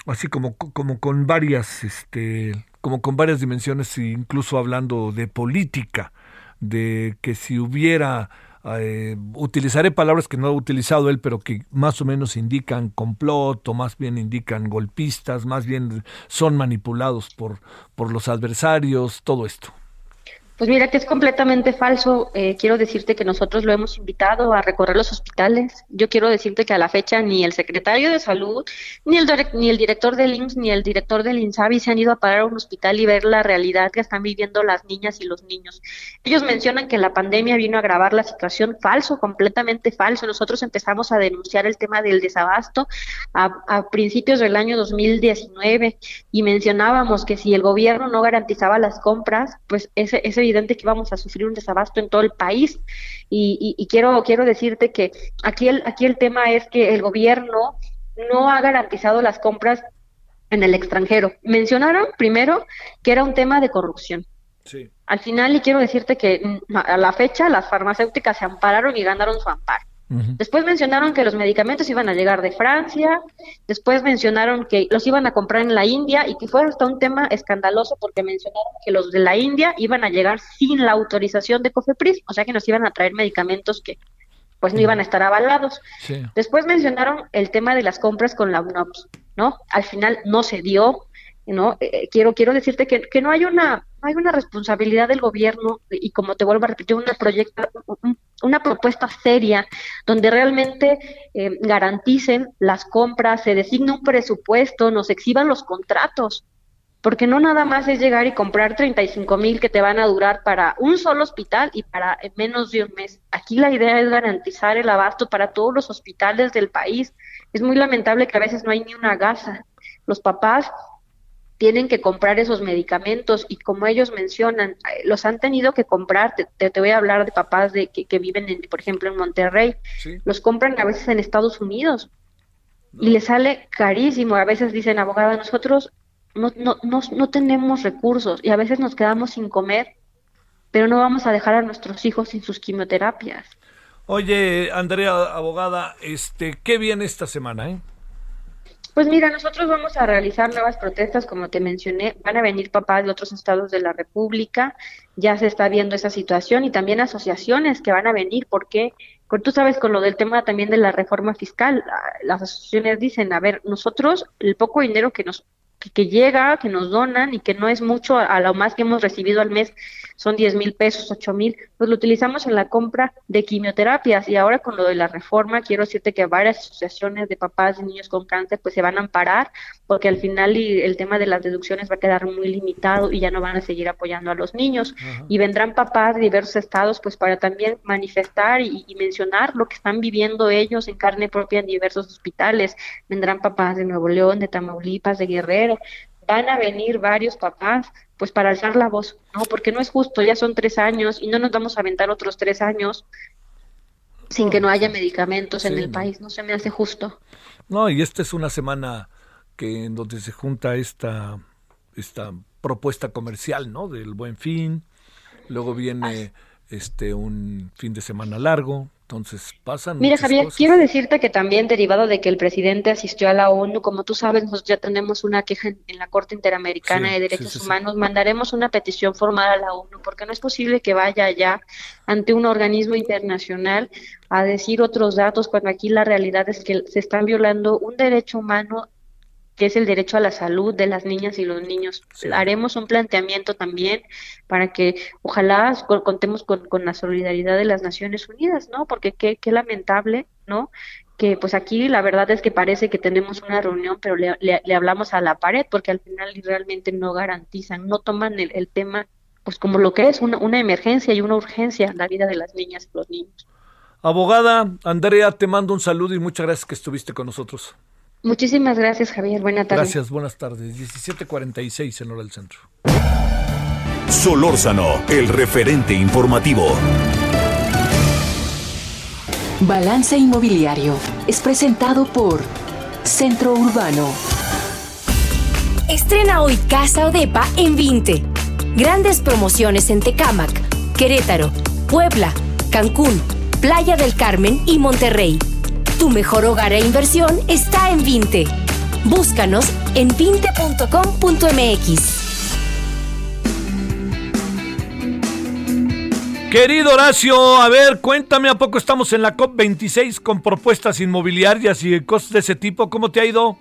así como como con varias este como con varias dimensiones incluso hablando de política de que si hubiera utilizaré palabras que no ha utilizado él, pero que más o menos indican complot o más bien indican golpistas, más bien son manipulados por, por los adversarios, todo esto. Pues mira que es completamente falso. Eh, quiero decirte que nosotros lo hemos invitado a recorrer los hospitales. Yo quiero decirte que a la fecha ni el secretario de salud, ni el, ni el director del IMSS, ni el director del INSABI se han ido a parar a un hospital y ver la realidad que están viviendo las niñas y los niños. Ellos mencionan que la pandemia vino a agravar la situación. Falso, completamente falso. Nosotros empezamos a denunciar el tema del desabasto a, a principios del año 2019 y mencionábamos que si el gobierno no garantizaba las compras, pues ese, ese evidente que vamos a sufrir un desabasto en todo el país. Y, y, quiero, quiero decirte que aquí el, aquí el tema es que el gobierno no ha garantizado las compras en el extranjero. Mencionaron primero que era un tema de corrupción. Sí. Al final, y quiero decirte que mm, a la fecha las farmacéuticas se ampararon y ganaron su amparo. Después mencionaron que los medicamentos iban a llegar de Francia, después mencionaron que los iban a comprar en la India y que fue hasta un tema escandaloso porque mencionaron que los de la India iban a llegar sin la autorización de COFEPRIS, o sea que nos iban a traer medicamentos que pues no iban a estar avalados. Después mencionaron el tema de las compras con la UNOPS, ¿no? Al final no se dio, ¿no? Eh, eh, quiero, quiero decirte que, que no hay una hay una responsabilidad del gobierno y como te vuelvo a repetir, una, proyecta, una propuesta seria donde realmente eh, garanticen las compras, se designe un presupuesto, nos exhiban los contratos. porque no nada más es llegar y comprar 35 mil que te van a durar para un solo hospital y para menos de un mes. Aquí la idea es garantizar el abasto para todos los hospitales del país. Es muy lamentable que a veces no hay ni una gasa. Los papás tienen que comprar esos medicamentos y como ellos mencionan, eh, los han tenido que comprar, te, te voy a hablar de papás de que, viven, en, por ejemplo, en Monterrey, los compran a veces en Estados Unidos y les sale carísimo, a veces dicen, abogada, nosotros no, no, no, no tenemos recursos y a veces nos quedamos sin comer, pero no vamos a dejar a nuestros hijos sin sus quimioterapias. Oye, Andrea, abogada, este, ¿qué viene esta semana, eh? Pues mira, nosotros vamos a realizar nuevas protestas, como te mencioné, van a venir papás de otros estados de la República, ya se está viendo esa situación y también asociaciones que van a venir, porque tú sabes con lo del tema también de la reforma fiscal, las asociaciones dicen, a ver, nosotros el poco dinero que nos que, llega, que nos donan y que no es mucho, a, lo más que hemos recibido al mes son 10 mil pesos, 8 mil, pues lo utilizamos en la compra de quimioterapias. Y ahora con lo de la reforma quiero decirte que varias asociaciones de papás de niños con cáncer pues se van a amparar porque al final el tema de las deducciones va a quedar muy limitado y ya no van a seguir apoyando a los niños. Y vendrán papás de diversos estados pues para también manifestar y, y mencionar lo que están viviendo ellos en carne propia en diversos hospitales, vendrán papás de Nuevo León, de Tamaulipas, de Guerrero, van a venir varios papás pues para alzar la voz, ¿no? Porque no es justo, ya son tres años y no nos vamos a aventar otros tres años sin que no haya medicamentos en el país, no se me hace justo. No, y esta es una semana que en donde se junta esta, esta propuesta comercial, ¿no? Del buen fin, luego viene este un fin de semana largo, entonces pasan. Mira, Javier, quiero decirte que también derivado de que el presidente asistió a la ONU, como tú sabes, nosotros ya tenemos una queja en, la Corte Interamericana de Derechos Humanos, mandaremos una petición formal a la ONU, porque no es posible que vaya allá ante un organismo internacional a decir otros datos cuando aquí la realidad es que se están violando un derecho humano que es el derecho a la salud de las niñas y los niños. Haremos un planteamiento también para que ojalá contemos con, la solidaridad de las Naciones Unidas, ¿no? Porque qué, qué lamentable, ¿no? Que pues aquí la verdad es que parece que tenemos una reunión, pero le, le, hablamos a la pared, porque al final realmente no garantizan, no toman el, el tema pues como lo que es una, una emergencia y una urgencia la vida de las niñas y los niños. Abogada, Andrea, te mando un saludo y muchas gracias que estuviste con nosotros. Muchísimas gracias, Javier. Buenas tardes. Gracias, buenas tardes. 17:46 en hora del centro. Solórzano, el referente informativo. Balance Inmobiliario es presentado por Centro Urbano. Estrena hoy Casa Odepa en 20. Grandes promociones en Tecámac, Querétaro, Puebla, Cancún, Playa del Carmen y Monterrey. Tu mejor hogar e inversión está en Vinte. Búscanos en vinte.com.mx. Querido Horacio, a ver, cuéntame, ¿a poco estamos en la COP26 con propuestas inmobiliarias y cosas de ese tipo? ¿Cómo te ha ido?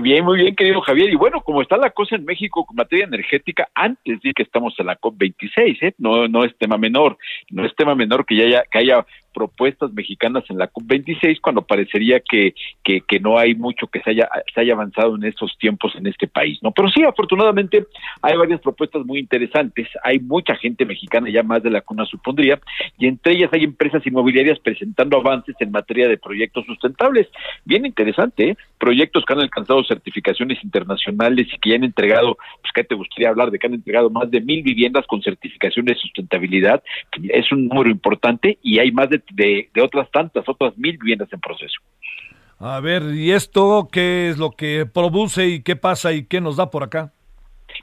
Bien, muy bien, querido Javier. Y bueno, como está la cosa en México con materia energética, antes de que estamos en la COP26, ¿eh? no, no es tema menor, no es tema menor que, ya haya, que haya propuestas mexicanas en la COP26 cuando parecería que, que, no hay mucho que se haya, se haya avanzado en estos tiempos en este país, ¿no? Pero sí, afortunadamente hay varias propuestas muy interesantes, hay mucha gente mexicana ya más de la cuna supondría, y entre ellas hay empresas inmobiliarias presentando avances en materia de proyectos sustentables. Bien interesante, ¿eh? Proyectos que han alcanzado certificaciones internacionales y que ya han entregado, pues ¿qué te gustaría hablar de que han entregado más de mil viviendas con certificación de sustentabilidad? Es un número importante y hay más de de, otras tantas, otras mil viviendas en proceso. A ver, ¿y esto qué es lo que produce y qué pasa y qué nos da por acá?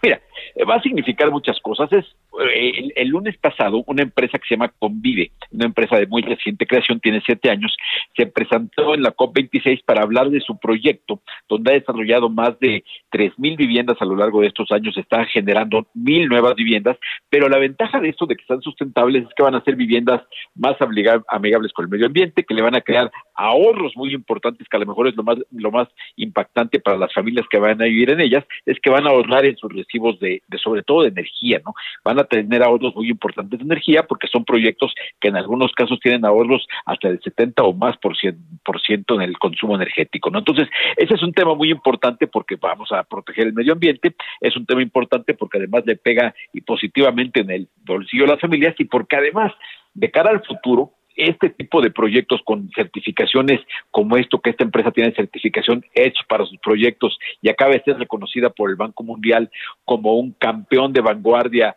Mira, eh, va a significar muchas cosas. Es el, lunes pasado una empresa que se llama Convive, una empresa de muy reciente creación, tiene siete años, se presentó en la COP26 para hablar de su proyecto, donde ha desarrollado más de tres mil viviendas a lo largo de estos años, está generando mil nuevas viviendas, pero la ventaja de esto de que están sustentables es que van a ser viviendas más amigables con el medio ambiente, que le van a crear ahorros muy importantes, que a lo mejor es lo más, lo más impactante para las familias que van a vivir en ellas, es que van a ahorrar en sus recibos de sobre todo de energía, ¿no? Van a tener ahorros muy importantes de energía porque son proyectos que en algunos casos tienen ahorros hasta del 70 o más por ciento, en el consumo energético. ¿no? Entonces, ese es un tema muy importante porque vamos a proteger el medio ambiente, es un tema importante porque además le pega y positivamente en el bolsillo de las familias y porque además, de cara al futuro, este tipo de proyectos con certificaciones como esto, que esta empresa tiene certificación Edge para sus proyectos y acaba de ser reconocida por el Banco Mundial como un campeón de vanguardia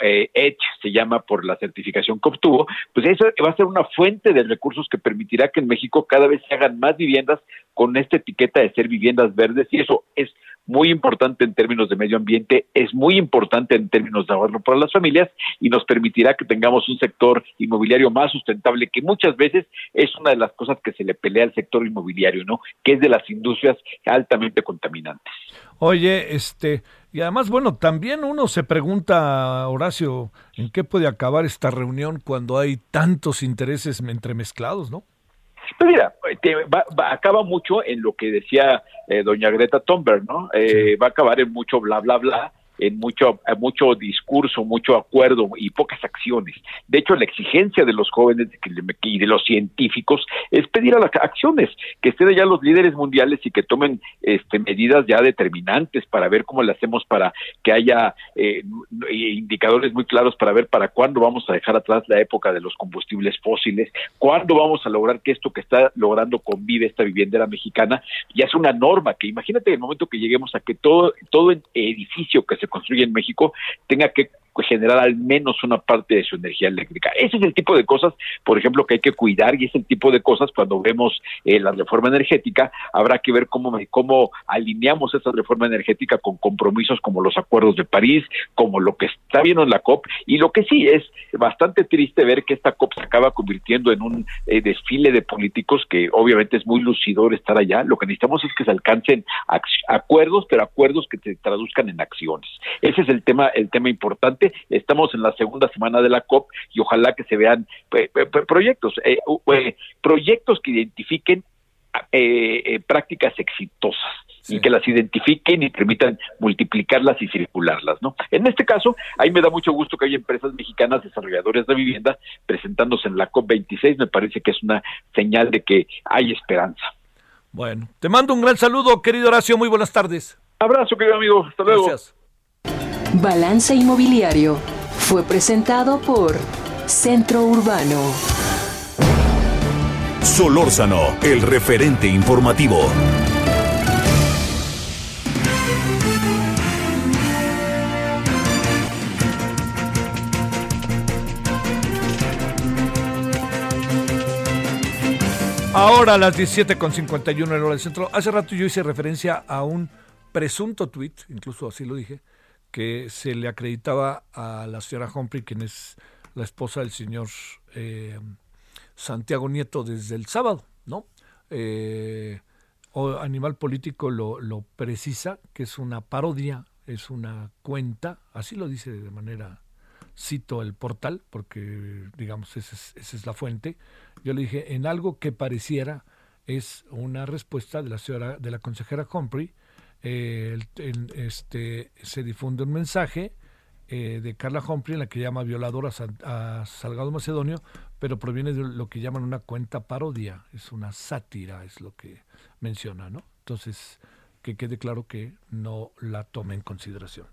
eh, Edge se llama por la certificación que obtuvo, pues eso va a ser una fuente de recursos que permitirá que en México cada vez se hagan más viviendas con esta etiqueta de ser viviendas verdes y eso es muy importante en términos de medio ambiente, es muy importante en términos de ahorro para las familias y nos permitirá que tengamos un sector inmobiliario más sustentable, que muchas veces es una de las cosas que se le pelea al sector inmobiliario, ¿no? Que es de las industrias altamente contaminantes. Oye, este, y además, bueno, también uno se pregunta, Horacio, ¿en qué puede acabar esta reunión cuando hay tantos intereses entremezclados, no? Pues mira, acaba mucho en lo que decía eh, doña Greta Thunberg, ¿no? Eh, va a acabar en mucho bla, bla, bla, en mucho, mucho discurso, mucho acuerdo y pocas acciones. De hecho, la exigencia de los jóvenes y de los científicos es pedir a las acciones, que estén ya los líderes mundiales y que tomen este, medidas ya determinantes para ver cómo le hacemos para que haya eh, indicadores muy claros para ver para cuándo vamos a dejar atrás la época de los combustibles fósiles, cuándo vamos a lograr que esto que está logrando convive esta viviendera mexicana ya es una norma, que imagínate el momento que lleguemos a que todo, todo edificio que se construye en México tenga que generar al menos una parte de su energía eléctrica. Ese es el tipo de cosas, por ejemplo, que hay que cuidar y es el tipo de cosas cuando vemos eh, la reforma energética, habrá que ver cómo, cómo alineamos esa reforma energética con compromisos como los acuerdos de París, como lo que está viendo en la COP y lo que sí es bastante triste ver que esta COP se acaba convirtiendo en un eh, desfile de políticos que obviamente es muy lucidor estar allá. Lo que necesitamos es que se alcancen acuerdos, pero acuerdos que se traduzcan en acciones. Ese es el tema, el tema importante Estamos en la segunda semana de la COP y ojalá que se vean proyectos, eh, eh, proyectos que identifiquen eh, prácticas exitosas y que las identifiquen y permitan multiplicarlas y circularlas, ¿no? En este caso, ahí me da mucho gusto que haya empresas mexicanas desarrolladoras de vivienda presentándose en la COP26, me parece que es una señal de que hay esperanza. Bueno, te mando un gran saludo, querido Horacio, muy buenas tardes. Abrazo, querido amigo, hasta luego. Gracias. Balance Inmobiliario fue presentado por Centro Urbano. Solórzano, el referente informativo. Ahora a las 17.51 en hora del centro. Hace rato yo hice referencia a un presunto tuit, incluso así lo dije, que se le acreditaba a la señora Humphrey, quien es la esposa del señor eh, Santiago Nieto desde el sábado, ¿no? Eh, o Animal Político lo, lo, precisa, que es una parodia, es una cuenta, así lo dice de manera, cito el portal, porque digamos esa es, la fuente. Yo le dije, en algo que pareciera es una respuesta de la señora, de la consejera Humphrey, eh, este, se difunde un mensaje eh, de Carla Humphrey en la que llama violador a, Salgado Macedonio, pero proviene de lo que llaman una cuenta parodia, es una sátira, es lo que menciona, ¿no? Entonces, que quede claro que no la tome en consideración.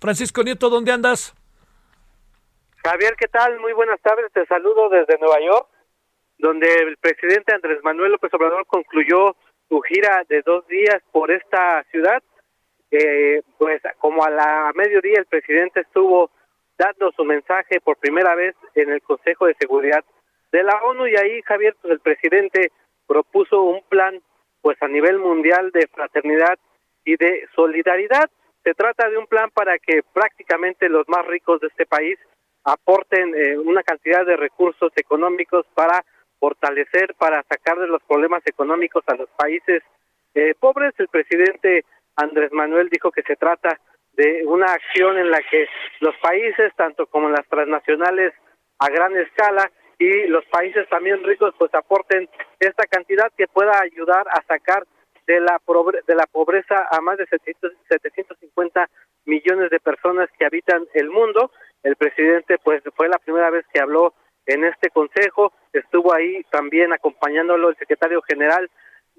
Francisco Nieto, ¿dónde andas? Javier, ¿qué tal? Muy buenas tardes, te saludo desde Nueva York, donde el presidente Andrés Manuel López Obrador concluyó su gira de dos días por esta ciudad. Eh, pues como a la mediodía el presidente estuvo dando su mensaje por primera vez en el Consejo de Seguridad de la ONU y ahí Javier pues el presidente propuso un plan pues a nivel mundial de fraternidad y de solidaridad. Se trata de un plan para que prácticamente los más ricos de este país aporten eh, una cantidad de recursos económicos para fortalecer para sacar de los problemas económicos a los países eh, pobres. El presidente Andrés Manuel dijo que se trata de una acción en la que los países, tanto como las transnacionales a gran escala y los países también ricos, pues aporten esta cantidad que pueda ayudar a sacar de la de la pobreza a más de 750 millones de personas que habitan el mundo. el presidente pues fue la primera vez que habló en este consejo, estuvo ahí también acompañándolo el secretario general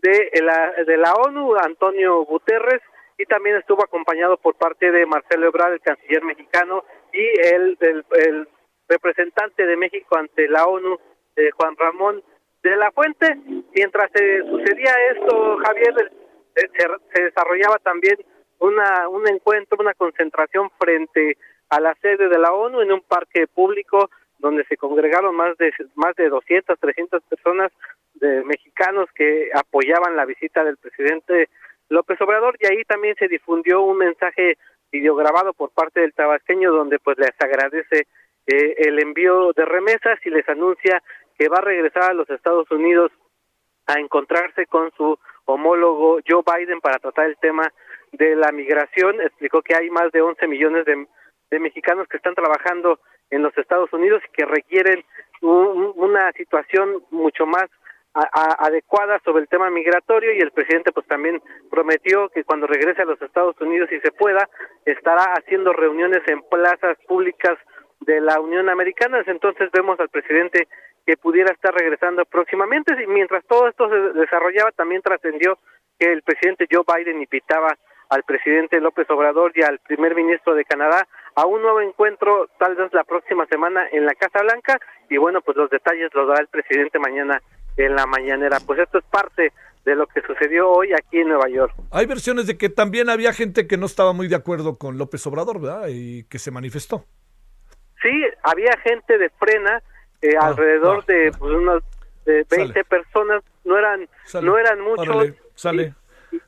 de la, de la ONU, Antonio Guterres, y también estuvo acompañado por parte de Marcelo Ebrard, el canciller mexicano, y el, representante de México ante la ONU, eh, Juan Ramón de la Fuente. Mientras se sucedía esto, Javier, se, se, desarrollaba también una, un encuentro, una concentración frente a la sede de la ONU en un parque público donde se congregaron más de más de 200, 300 personas de mexicanos que apoyaban la visita del presidente López Obrador y ahí también se difundió un mensaje videograbado por parte del tabasqueño donde pues les agradece eh, el envío de remesas y les anuncia que va a regresar a los Estados Unidos a encontrarse con su homólogo Joe Biden para tratar el tema de la migración. Explicó que hay más de 11 millones de, de mexicanos que están trabajando en los Estados Unidos y que requieren una situación mucho más adecuada sobre el tema migratorio y el presidente pues también prometió que cuando regrese a los Estados Unidos y se pueda estará haciendo reuniones en plazas públicas de la Unión Americana. Entonces vemos al presidente que pudiera estar regresando próximamente. Y mientras todo esto se desarrollaba también trascendió que el presidente Joe Biden invitaba al presidente López Obrador y al primer ministro de Canadá a un nuevo encuentro tal vez la próxima semana en la Casa Blanca y bueno pues los detalles los dará el presidente mañana en la mañanera. Pues esto es parte de lo que sucedió hoy aquí en Nueva York. Hay versiones de que también había gente que no estaba muy de acuerdo con López Obrador, ¿verdad? Y que se manifestó. Sí, había gente de frena, eh, ah, alrededor ah, de pues, unas de 20 personas, no eran no eran muchos. sale.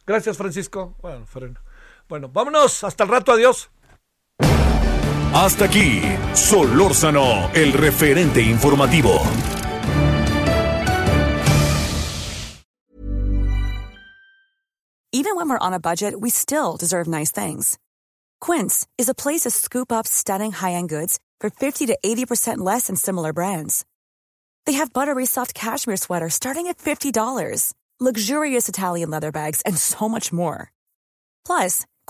Gracias, Francisco. Bueno, frena. Bueno, vámonos, hasta el rato, adiós. Hasta aquí, Solórzano, el referente informativo. Even when we're on a budget, we still deserve nice things. Quince is a place to scoop up stunning high-end goods for 50 to 80% less than similar brands. They have buttery soft cashmere sweaters starting at $50, luxurious Italian leather bags, and so much more. Plus,